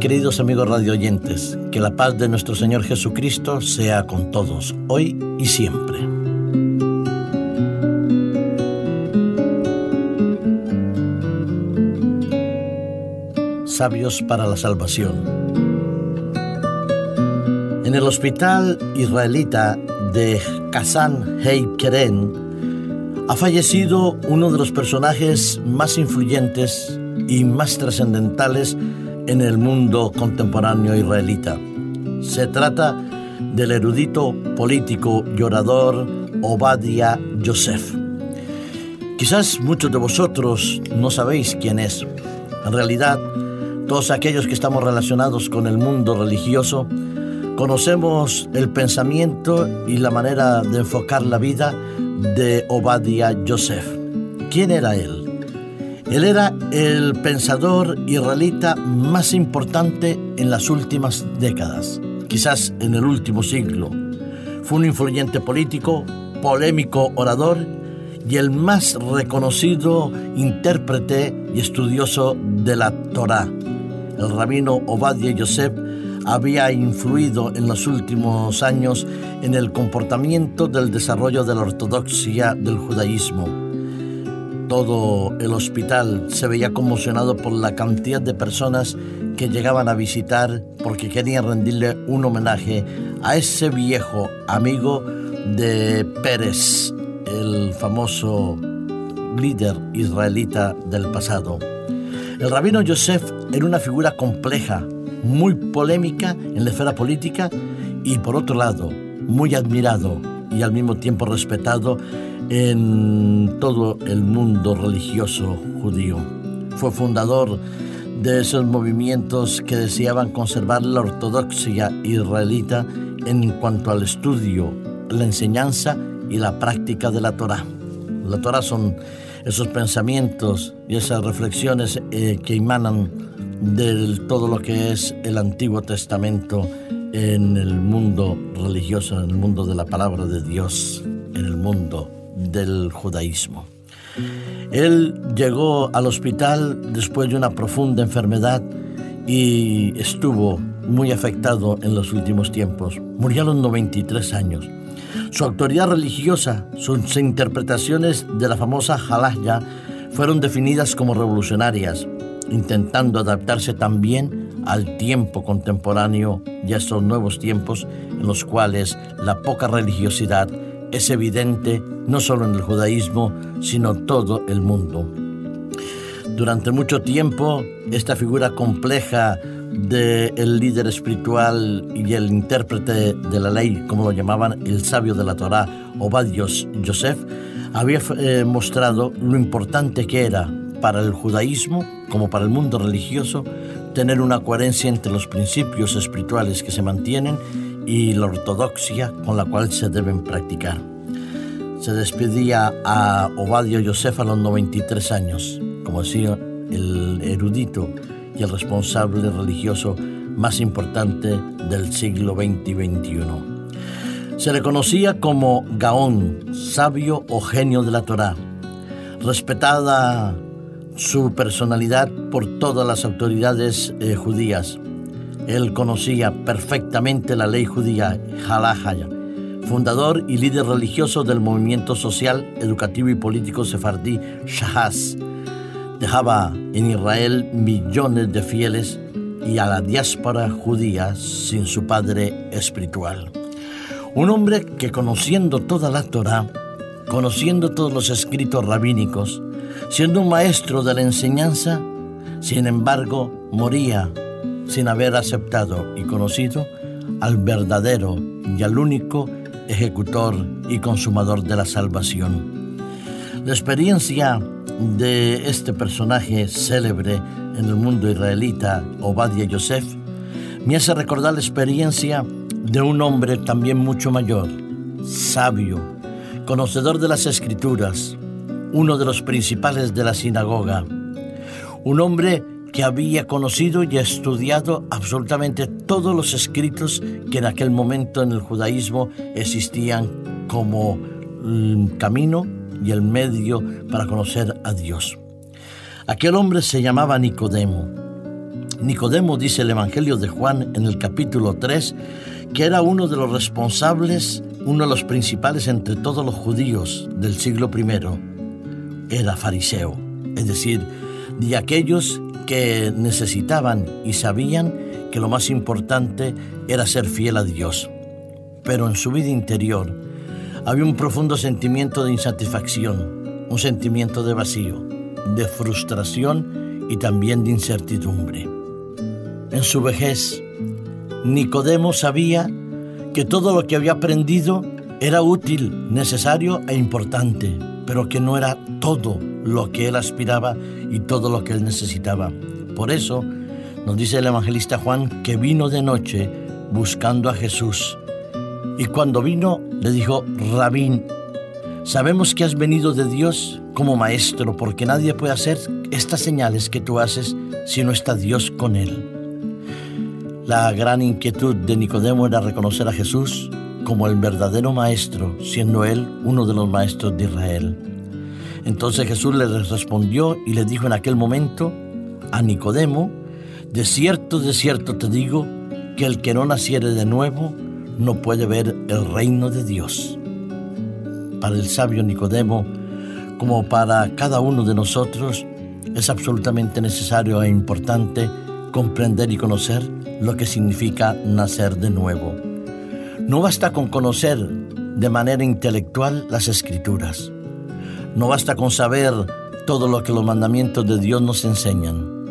Queridos amigos radioyentes, que la paz de nuestro Señor Jesucristo sea con todos, hoy y siempre. Sabios para la Salvación. En el hospital israelita de Kazan Heikeren ha fallecido uno de los personajes más influyentes y más trascendentales en el mundo contemporáneo israelita. Se trata del erudito político y orador Obadiah Yosef. Quizás muchos de vosotros no sabéis quién es. En realidad, todos aquellos que estamos relacionados con el mundo religioso, conocemos el pensamiento y la manera de enfocar la vida de Obadiah Yosef. ¿Quién era él? Él era el pensador israelita más importante en las últimas décadas, quizás en el último siglo. Fue un influyente político, polémico orador y el más reconocido intérprete y estudioso de la Torá. El rabino Obadiah Yosef había influido en los últimos años en el comportamiento del desarrollo de la ortodoxia del judaísmo todo el hospital se veía conmocionado por la cantidad de personas que llegaban a visitar porque querían rendirle un homenaje a ese viejo amigo de Pérez, el famoso líder israelita del pasado. El rabino Yosef era una figura compleja, muy polémica en la esfera política y por otro lado, muy admirado y al mismo tiempo respetado en todo el mundo religioso judío. Fue fundador de esos movimientos que deseaban conservar la ortodoxia israelita en cuanto al estudio, la enseñanza y la práctica de la Torah. La Torah son esos pensamientos y esas reflexiones eh, que emanan de todo lo que es el Antiguo Testamento en el mundo religioso, en el mundo de la palabra de Dios, en el mundo del judaísmo. Él llegó al hospital después de una profunda enfermedad y estuvo muy afectado en los últimos tiempos. Murió a los 93 años. Su autoridad religiosa, sus interpretaciones de la famosa Halajya fueron definidas como revolucionarias, intentando adaptarse también al tiempo contemporáneo y a estos nuevos tiempos en los cuales la poca religiosidad es evidente no solo en el judaísmo, sino todo el mundo. Durante mucho tiempo, esta figura compleja del líder espiritual y el intérprete de la ley, como lo llamaban el sabio de la Torá, Obadios Yosef, había eh, mostrado lo importante que era para el judaísmo como para el mundo religioso tener una coherencia entre los principios espirituales que se mantienen y la ortodoxia con la cual se deben practicar. Se despedía a Obadio Yosef a los 93 años, como decía el erudito y el responsable religioso más importante del siglo XX y XXI. Se le conocía como Gaón, sabio o genio de la Torá, respetada su personalidad por todas las autoridades eh, judías, él conocía perfectamente la ley judía, Halajaya, fundador y líder religioso del movimiento social, educativo y político sefardí Shahaz. Dejaba en Israel millones de fieles y a la diáspora judía sin su padre espiritual. Un hombre que conociendo toda la Torah, conociendo todos los escritos rabínicos, siendo un maestro de la enseñanza, sin embargo, moría sin haber aceptado y conocido al verdadero y al único ejecutor y consumador de la salvación. La experiencia de este personaje célebre en el mundo israelita, Obadiah Yosef, me hace recordar la experiencia de un hombre también mucho mayor, sabio, conocedor de las escrituras, uno de los principales de la sinagoga, un hombre que había conocido y estudiado absolutamente todos los escritos que en aquel momento en el judaísmo existían como camino y el medio para conocer a Dios. Aquel hombre se llamaba Nicodemo. Nicodemo dice el Evangelio de Juan en el capítulo 3 que era uno de los responsables, uno de los principales entre todos los judíos del siglo I. Era fariseo, es decir, de aquellos que necesitaban y sabían que lo más importante era ser fiel a Dios. Pero en su vida interior había un profundo sentimiento de insatisfacción, un sentimiento de vacío, de frustración y también de incertidumbre. En su vejez, Nicodemo sabía que todo lo que había aprendido era útil, necesario e importante, pero que no era todo lo que él aspiraba y todo lo que él necesitaba. Por eso nos dice el evangelista Juan que vino de noche buscando a Jesús. Y cuando vino le dijo, Rabín, sabemos que has venido de Dios como maestro, porque nadie puede hacer estas señales que tú haces si no está Dios con él. La gran inquietud de Nicodemo era reconocer a Jesús como el verdadero maestro, siendo él uno de los maestros de Israel. Entonces Jesús le respondió y le dijo en aquel momento a Nicodemo, de cierto, de cierto te digo, que el que no naciere de nuevo no puede ver el reino de Dios. Para el sabio Nicodemo, como para cada uno de nosotros, es absolutamente necesario e importante comprender y conocer lo que significa nacer de nuevo. No basta con conocer de manera intelectual las escrituras. No basta con saber todo lo que los mandamientos de Dios nos enseñan.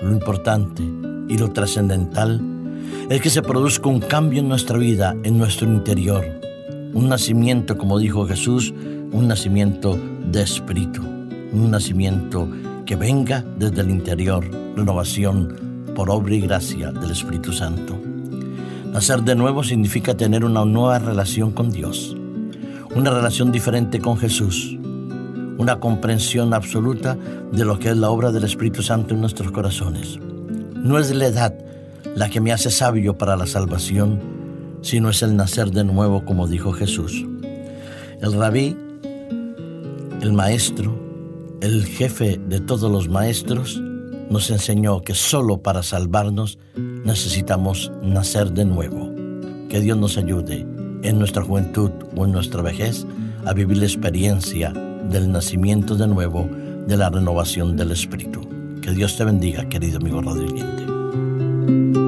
Lo importante y lo trascendental es que se produzca un cambio en nuestra vida, en nuestro interior. Un nacimiento, como dijo Jesús, un nacimiento de espíritu. Un nacimiento que venga desde el interior, renovación por obra y gracia del Espíritu Santo. Nacer de nuevo significa tener una nueva relación con Dios, una relación diferente con Jesús, una comprensión absoluta de lo que es la obra del Espíritu Santo en nuestros corazones. No es la edad la que me hace sabio para la salvación, sino es el nacer de nuevo, como dijo Jesús. El rabí, el maestro, el jefe de todos los maestros, nos enseñó que solo para salvarnos necesitamos nacer de nuevo. Que Dios nos ayude en nuestra juventud o en nuestra vejez a vivir la experiencia del nacimiento de nuevo, de la renovación del Espíritu. Que Dios te bendiga, querido amigo radioyente.